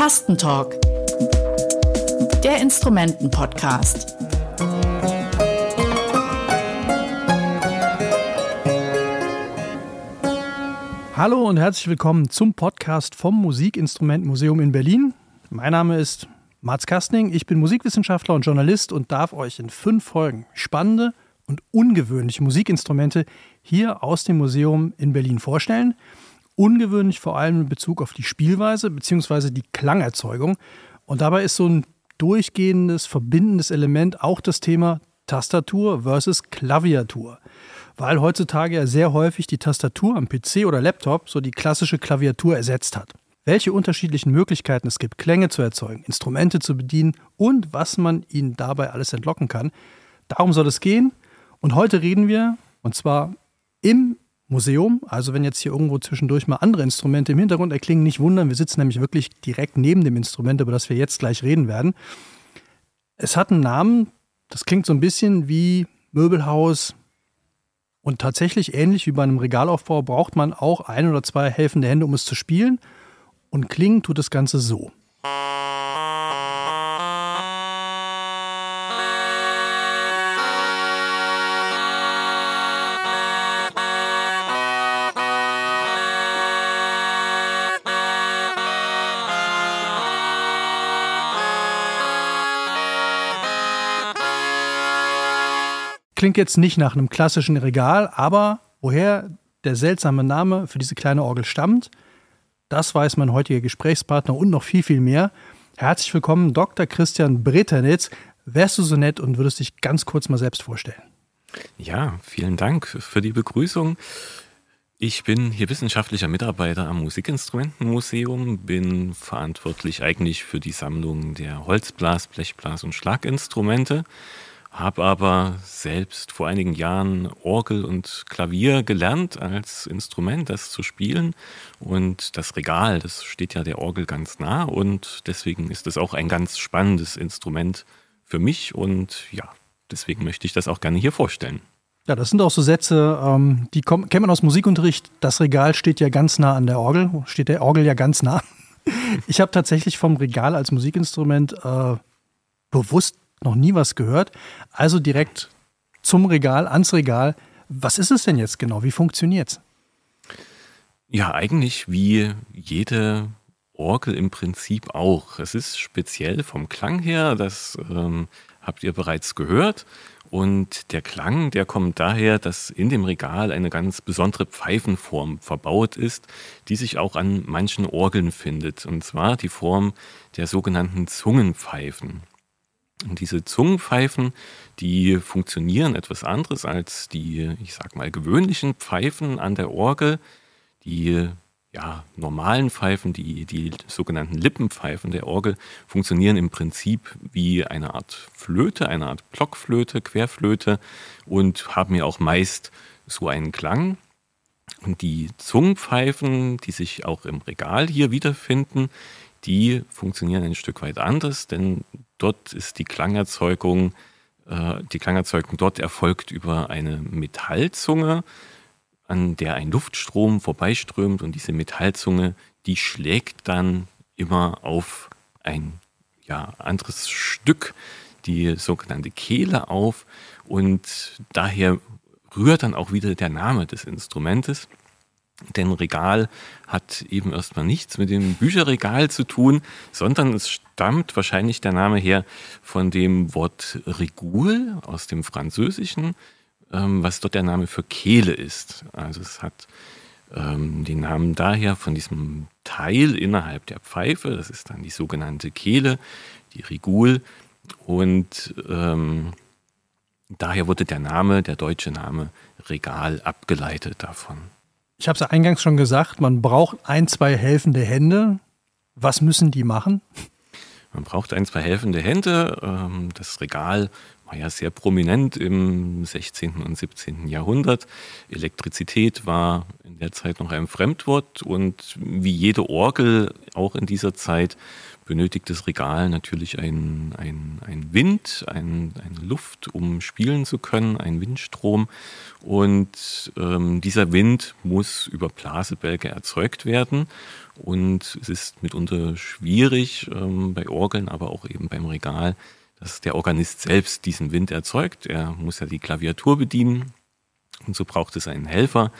Tastentalk, der Instrumenten-Podcast. Hallo und herzlich willkommen zum Podcast vom Musikinstrumentmuseum in Berlin. Mein Name ist Mats Kastning, ich bin Musikwissenschaftler und Journalist und darf euch in fünf Folgen spannende und ungewöhnliche Musikinstrumente hier aus dem Museum in Berlin vorstellen. Ungewöhnlich vor allem in Bezug auf die Spielweise bzw. die Klangerzeugung. Und dabei ist so ein durchgehendes, verbindendes Element auch das Thema Tastatur versus Klaviatur. Weil heutzutage ja sehr häufig die Tastatur am PC oder Laptop so die klassische Klaviatur ersetzt hat. Welche unterschiedlichen Möglichkeiten es gibt, Klänge zu erzeugen, Instrumente zu bedienen und was man ihnen dabei alles entlocken kann, darum soll es gehen. Und heute reden wir, und zwar im Museum. Also wenn jetzt hier irgendwo zwischendurch mal andere Instrumente im Hintergrund erklingen, nicht wundern. Wir sitzen nämlich wirklich direkt neben dem Instrument, über das wir jetzt gleich reden werden. Es hat einen Namen, das klingt so ein bisschen wie Möbelhaus. Und tatsächlich ähnlich wie bei einem Regalaufbau braucht man auch ein oder zwei helfende Hände, um es zu spielen. Und klingen tut das Ganze so. Klingt jetzt nicht nach einem klassischen Regal, aber woher der seltsame Name für diese kleine Orgel stammt, das weiß mein heutiger Gesprächspartner und noch viel, viel mehr. Herzlich willkommen, Dr. Christian Breternitz. Wärst du so nett und würdest dich ganz kurz mal selbst vorstellen? Ja, vielen Dank für die Begrüßung. Ich bin hier wissenschaftlicher Mitarbeiter am Musikinstrumentenmuseum, bin verantwortlich eigentlich für die Sammlung der Holzblas-, Blechblas- und Schlaginstrumente habe aber selbst vor einigen Jahren Orgel und Klavier gelernt als Instrument, das zu spielen. Und das Regal, das steht ja der Orgel ganz nah und deswegen ist es auch ein ganz spannendes Instrument für mich und ja, deswegen möchte ich das auch gerne hier vorstellen. Ja, das sind auch so Sätze, ähm, die kommen, kennt man aus Musikunterricht. Das Regal steht ja ganz nah an der Orgel, steht der Orgel ja ganz nah. Ich habe tatsächlich vom Regal als Musikinstrument äh, bewusst noch nie was gehört. Also direkt zum Regal, ans Regal. Was ist es denn jetzt genau? Wie funktioniert es? Ja, eigentlich wie jede Orgel im Prinzip auch. Es ist speziell vom Klang her, das ähm, habt ihr bereits gehört. Und der Klang, der kommt daher, dass in dem Regal eine ganz besondere Pfeifenform verbaut ist, die sich auch an manchen Orgeln findet. Und zwar die Form der sogenannten Zungenpfeifen. Und diese Zungenpfeifen, die funktionieren etwas anderes als die, ich sag mal, gewöhnlichen Pfeifen an der Orgel. Die ja, normalen Pfeifen, die, die sogenannten Lippenpfeifen der Orgel, funktionieren im Prinzip wie eine Art Flöte, eine Art Blockflöte, Querflöte und haben ja auch meist so einen Klang. Und die Zungenpfeifen, die sich auch im Regal hier wiederfinden, die funktionieren ein Stück weit anders, denn dort ist die Klangerzeugung, äh, die Klangerzeugung dort erfolgt über eine Metallzunge, an der ein Luftstrom vorbeiströmt und diese Metallzunge, die schlägt dann immer auf ein ja, anderes Stück, die sogenannte Kehle auf und daher rührt dann auch wieder der Name des Instrumentes. Denn Regal hat eben erstmal nichts mit dem Bücherregal zu tun, sondern es stammt wahrscheinlich der Name her von dem Wort Regul aus dem Französischen, ähm, was dort der Name für Kehle ist. Also es hat ähm, den Namen daher von diesem Teil innerhalb der Pfeife, das ist dann die sogenannte Kehle, die Regul. Und ähm, daher wurde der Name, der deutsche Name Regal abgeleitet davon. Ich habe es eingangs schon gesagt, man braucht ein, zwei helfende Hände. Was müssen die machen? Man braucht ein, zwei helfende Hände. Ähm, das Regal war ja sehr prominent im 16. und 17. Jahrhundert. Elektrizität war in der Zeit noch ein Fremdwort und wie jede Orgel auch in dieser Zeit benötigt das Regal natürlich ein, ein, Wind, ein, eine Luft, um spielen zu können, ein Windstrom. Und ähm, dieser Wind muss über Blasebälge erzeugt werden. Und es ist mitunter schwierig ähm, bei Orgeln, aber auch eben beim Regal, dass der Organist selbst diesen Wind erzeugt. Er muss ja die Klaviatur bedienen. Und so braucht es einen Helfer,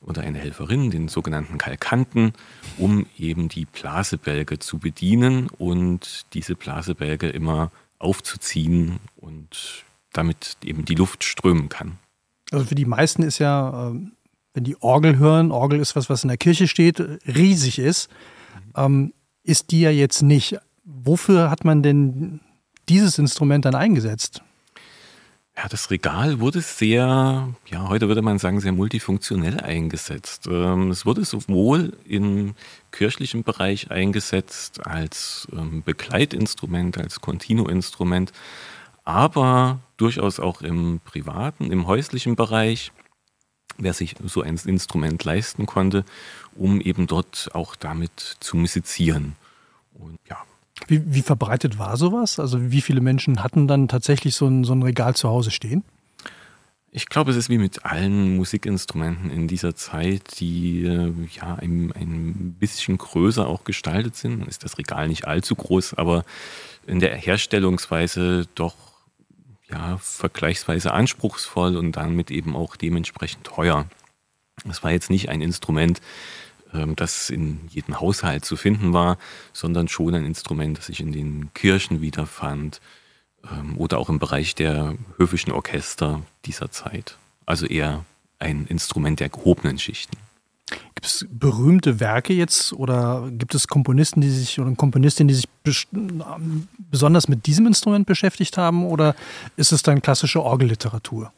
oder eine Helferin, den sogenannten Kalkanten, um eben die Blasebälge zu bedienen und diese Blasebälge immer aufzuziehen und damit eben die Luft strömen kann. Also für die meisten ist ja, ähm, wenn die Orgel hören, Orgel ist was, was in der Kirche steht, riesig ist, ähm, ist die ja jetzt nicht. Wofür hat man denn dieses Instrument dann eingesetzt? Ja, das Regal wurde sehr, ja, heute würde man sagen, sehr multifunktionell eingesetzt. Ähm, es wurde sowohl im kirchlichen Bereich eingesetzt als ähm, Begleitinstrument, als Continuo-Instrument, aber durchaus auch im privaten, im häuslichen Bereich, wer sich so ein Instrument leisten konnte, um eben dort auch damit zu musizieren. Und ja, wie, wie, verbreitet war sowas? Also wie viele Menschen hatten dann tatsächlich so ein, so ein Regal zu Hause stehen? Ich glaube, es ist wie mit allen Musikinstrumenten in dieser Zeit, die äh, ja ein, ein bisschen größer auch gestaltet sind. Dann ist das Regal nicht allzu groß, aber in der Herstellungsweise doch ja vergleichsweise anspruchsvoll und damit eben auch dementsprechend teuer. Es war jetzt nicht ein Instrument, das in jedem Haushalt zu finden war, sondern schon ein Instrument, das sich in den Kirchen wiederfand ähm, oder auch im Bereich der höfischen Orchester dieser Zeit. Also eher ein Instrument der gehobenen Schichten. Gibt es berühmte Werke jetzt oder gibt es Komponisten, die sich oder Komponistinnen, die sich besonders mit diesem Instrument beschäftigt haben oder ist es dann klassische Orgelliteratur?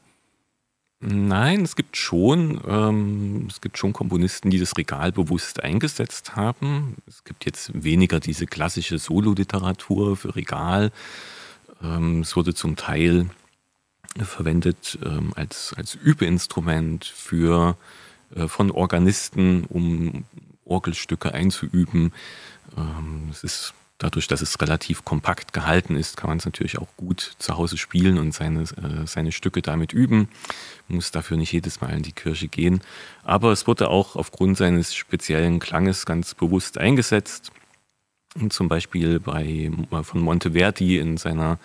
Nein, es gibt schon, ähm, es gibt schon Komponisten, die das Regal bewusst eingesetzt haben. Es gibt jetzt weniger diese klassische Sololiteratur für Regal. Ähm, es wurde zum Teil verwendet ähm, als, als Übeinstrument für, äh, von Organisten, um Orgelstücke einzuüben. Ähm, es ist Dadurch, dass es relativ kompakt gehalten ist, kann man es natürlich auch gut zu Hause spielen und seine, äh, seine Stücke damit üben. Muss dafür nicht jedes Mal in die Kirche gehen. Aber es wurde auch aufgrund seines speziellen Klanges ganz bewusst eingesetzt. Und zum Beispiel bei, von Monteverdi in seiner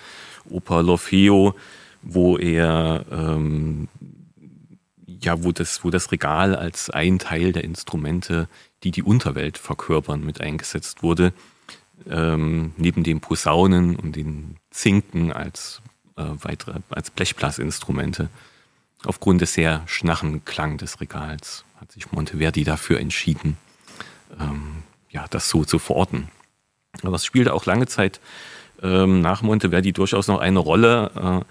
Oper L'Orfeo, wo er ähm, ja, wo das, wo das Regal als ein Teil der Instrumente, die die Unterwelt verkörpern, mit eingesetzt wurde ähm, neben den Posaunen und den Zinken als äh, weitere, als Blechblasinstrumente. Aufgrund des sehr schnachen Klang des Regals hat sich Monteverdi dafür entschieden, ähm, ja, das so zu verorten. Aber es spielte auch lange Zeit ähm, nach Monteverdi durchaus noch eine Rolle. Äh,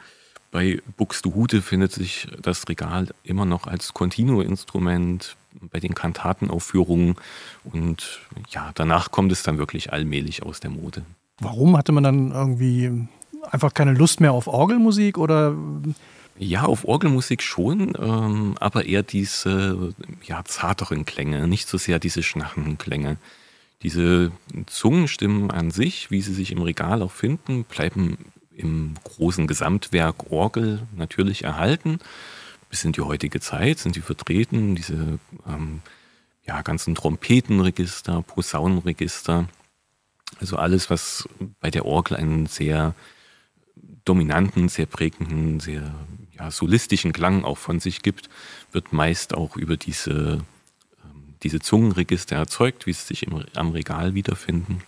bei Buxtehude findet sich das Regal immer noch als Continuo-Instrument bei den Kantatenaufführungen und ja, danach kommt es dann wirklich allmählich aus der Mode. Warum hatte man dann irgendwie einfach keine Lust mehr auf Orgelmusik oder? Ja, auf Orgelmusik schon, ähm, aber eher diese ja, zarteren Klänge, nicht so sehr diese schnachenden Klänge. Diese Zungenstimmen an sich, wie sie sich im Regal auch finden, bleiben im großen Gesamtwerk Orgel natürlich erhalten bis in die heutige Zeit sind die vertreten, diese ähm, ja, ganzen Trompetenregister, Posaunenregister, also alles, was bei der Orgel einen sehr dominanten, sehr prägenden, sehr ja, solistischen Klang auch von sich gibt, wird meist auch über diese, ähm, diese Zungenregister erzeugt, wie sie sich im, am Regal wiederfinden.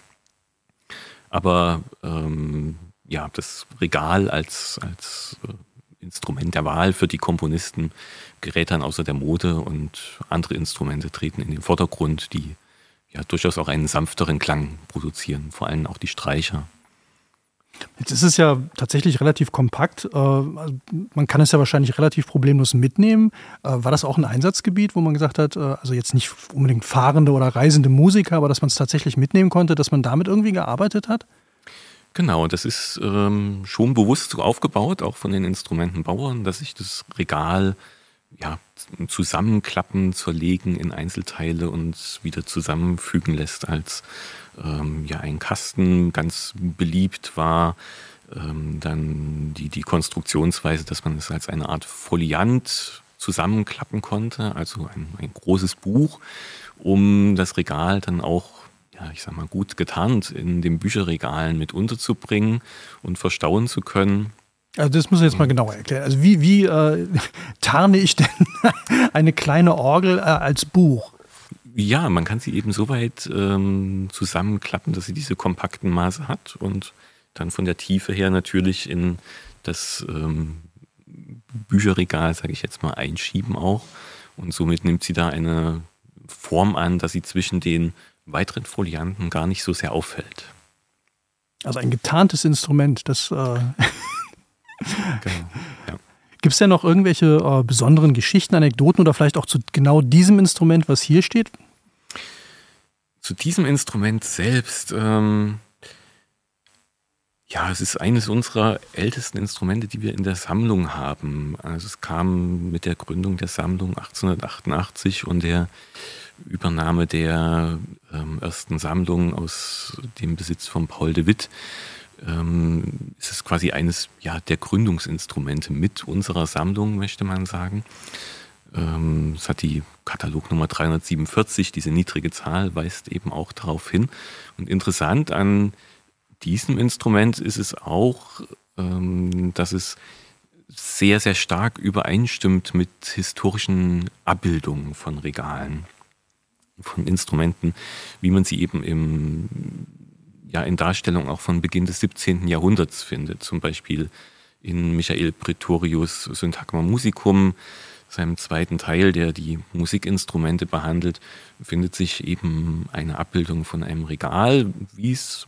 Aber ähm, ja, das Regal als, als äh, Instrument der Wahl für die Komponisten gerät dann außer der Mode und andere Instrumente treten in den Vordergrund, die ja durchaus auch einen sanfteren Klang produzieren, vor allem auch die Streicher. Jetzt ist es ja tatsächlich relativ kompakt. Äh, man kann es ja wahrscheinlich relativ problemlos mitnehmen. Äh, war das auch ein Einsatzgebiet, wo man gesagt hat, äh, also jetzt nicht unbedingt fahrende oder reisende Musiker, aber dass man es tatsächlich mitnehmen konnte, dass man damit irgendwie gearbeitet hat? Genau, das ist ähm, schon bewusst so aufgebaut, auch von den Instrumentenbauern, dass sich das Regal ja, zusammenklappen, zerlegen in Einzelteile und wieder zusammenfügen lässt als ähm, ja, ein Kasten ganz beliebt war. Ähm, dann die, die Konstruktionsweise, dass man es als eine Art Foliant zusammenklappen konnte, also ein, ein großes Buch, um das Regal dann auch ja, ich sag mal, gut getarnt in den Bücherregalen mit unterzubringen und verstauen zu können. Also das muss ich jetzt mal genauer erklären. Also wie, wie äh, tarne ich denn eine kleine Orgel äh, als Buch? Ja, man kann sie eben so weit ähm, zusammenklappen, dass sie diese kompakten Maße hat und dann von der Tiefe her natürlich in das ähm, Bücherregal, sage ich jetzt mal, einschieben auch. Und somit nimmt sie da eine Form an, dass sie zwischen den weiteren Folianten gar nicht so sehr auffällt. Also ein getarntes Instrument, das. Äh genau. Ja. Gibt es denn noch irgendwelche äh, besonderen Geschichten, Anekdoten oder vielleicht auch zu genau diesem Instrument, was hier steht? Zu diesem Instrument selbst, ähm, ja, es ist eines unserer ältesten Instrumente, die wir in der Sammlung haben. Also es kam mit der Gründung der Sammlung 1888 und der Übernahme der ähm, ersten Sammlung aus dem Besitz von Paul de Witt ähm, ist es quasi eines ja, der Gründungsinstrumente mit unserer Sammlung, möchte man sagen. Ähm, es hat die Katalognummer 347, diese niedrige Zahl weist eben auch darauf hin. Und interessant an diesem Instrument ist es auch, ähm, dass es sehr, sehr stark übereinstimmt mit historischen Abbildungen von Regalen von Instrumenten, wie man sie eben im, ja, in Darstellung auch von Beginn des 17. Jahrhunderts findet. Zum Beispiel in Michael Pretorius Syntagma Musicum, seinem zweiten Teil, der die Musikinstrumente behandelt, findet sich eben eine Abbildung von einem Regal, wie es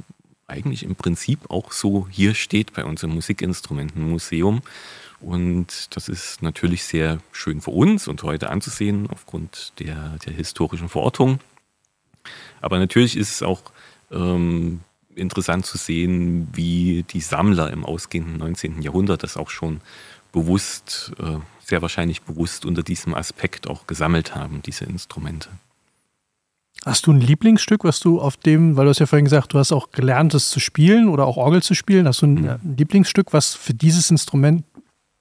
eigentlich im Prinzip auch so hier steht bei unserem Musikinstrumentenmuseum. Und das ist natürlich sehr schön für uns und heute anzusehen aufgrund der, der historischen Verortung. Aber natürlich ist es auch ähm, interessant zu sehen, wie die Sammler im ausgehenden 19. Jahrhundert das auch schon bewusst, äh, sehr wahrscheinlich bewusst unter diesem Aspekt auch gesammelt haben, diese Instrumente. Hast du ein Lieblingsstück, was du auf dem, weil du hast ja vorhin gesagt, du hast auch gelernt, es zu spielen oder auch Orgel zu spielen. Hast du ein, mhm. Lieblingsstück, was für dieses Instrument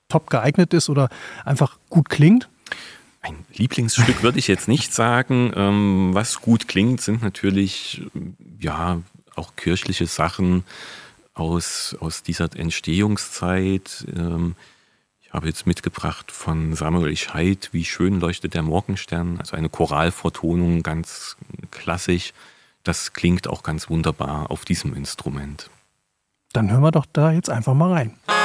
top geeignet ist oder einfach gut klingt? Ein Lieblingsstück würde ich jetzt nicht sagen. Ähm, was gut klingt, sind natürlich ja auch kirchliche Sachen aus, aus dieser Entstehungszeit. Ähm, habe jetzt mitgebracht von Samuel Scheid, Wie schön leuchtet der Morgenstern, also eine Choralvertonung, ganz klassisch. Das klingt auch ganz wunderbar auf diesem Instrument. Dann hören wir doch da jetzt einfach mal rein.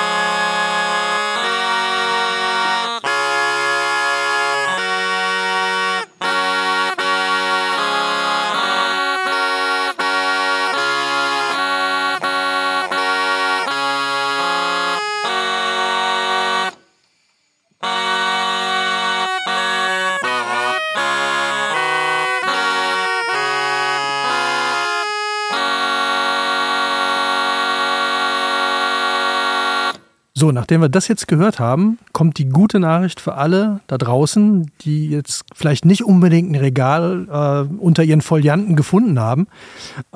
So, nachdem wir das jetzt gehört haben, kommt die gute Nachricht für alle da draußen, die jetzt vielleicht nicht unbedingt ein Regal äh, unter ihren Folianten gefunden haben,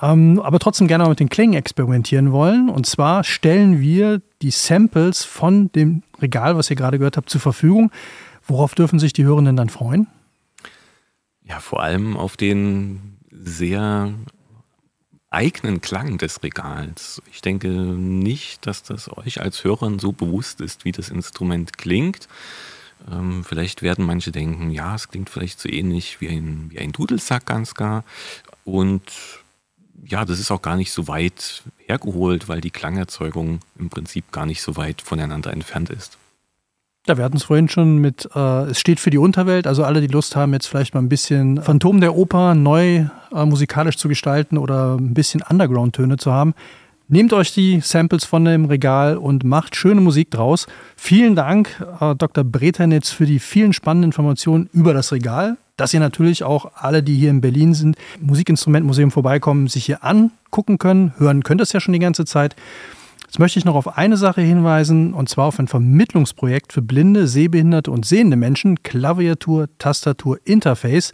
ähm, aber trotzdem gerne mal mit den Klängen experimentieren wollen. Und zwar stellen wir die Samples von dem Regal, was ihr gerade gehört habt, zur Verfügung. Worauf dürfen sich die Hörenden dann freuen? Ja, vor allem auf den sehr eigenen Klang des Regals. Ich denke nicht, dass das euch als Hörern so bewusst ist, wie das Instrument klingt. Ähm, vielleicht werden manche denken, ja, es klingt vielleicht so ähnlich wie ein, wie ein Dudelsack ganz gar. Und ja, das ist auch gar nicht so weit hergeholt, weil die Klangerzeugung im Prinzip gar nicht so weit voneinander entfernt ist. Ja, wir hatten es vorhin schon mit, äh, es steht für die Unterwelt, also alle, die Lust haben, jetzt vielleicht mal ein bisschen Phantom der Oper neu äh, musikalisch zu gestalten oder ein bisschen Underground-Töne zu haben. Nehmt euch die Samples von dem Regal und macht schöne Musik draus. Vielen Dank, äh, Dr. Breternitz, für die vielen spannenden Informationen über das Regal. Dass ihr natürlich auch alle, die hier in Berlin sind, Musikinstrumentmuseum vorbeikommen, sich hier angucken können. Hören könnt ihr es ja schon die ganze Zeit. Jetzt möchte ich noch auf eine Sache hinweisen, und zwar auf ein Vermittlungsprojekt für blinde, sehbehinderte und sehende Menschen, Klaviatur, Tastatur, Interface.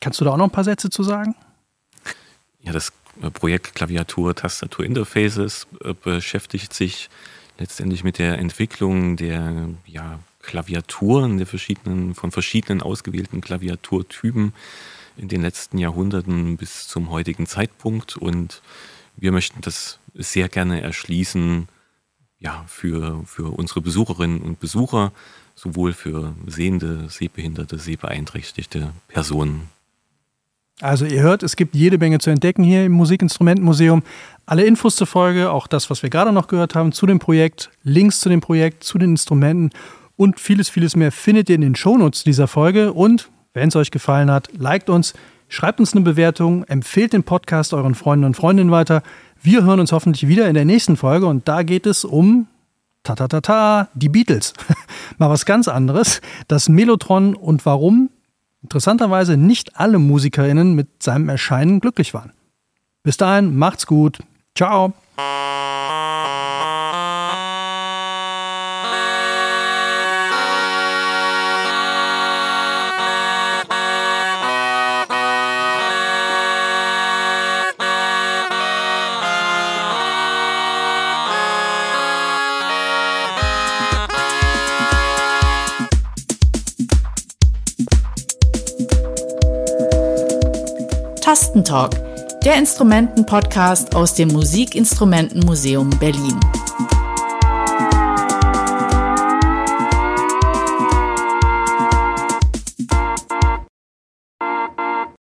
Kannst du da auch noch ein paar Sätze zu sagen? Ja, das äh, Projekt Klaviatur, Tastatur, Interfaces äh, beschäftigt sich letztendlich mit der Entwicklung der ja, Klaviaturen, der verschiedenen, von verschiedenen ausgewählten Klaviaturtypen in den letzten Jahrhunderten bis zum heutigen Zeitpunkt. Und wir möchten das sehr gerne erschließen, ja, für, für unsere Besucherinnen und Besucher, sowohl für sehende, sehbehinderte, sehbeeinträchtigte Personen. Also ihr hört, es gibt jede Menge zu entdecken hier im Musikinstrumentenmuseum. Alle Infos zur Folge, auch das, was wir gerade noch gehört haben, zu dem Projekt, Links zu dem Projekt, zu den Instrumenten und vieles, vieles mehr findet ihr in den Shownotes dieser Folge. Und wenn es euch gefallen hat, liked uns, schreibt uns eine Bewertung, empfehlt den Podcast euren Freunden und Freundinnen weiter. Wir hören uns hoffentlich wieder in der nächsten Folge und da geht es um ta ta ta ta die Beatles. Mal was ganz anderes, das Melotron und warum interessanterweise nicht alle MusikerInnen mit seinem Erscheinen glücklich waren. Bis dahin, macht's gut. Ciao. Tastentalk, der Instrumenten-Podcast aus dem Musikinstrumentenmuseum Berlin.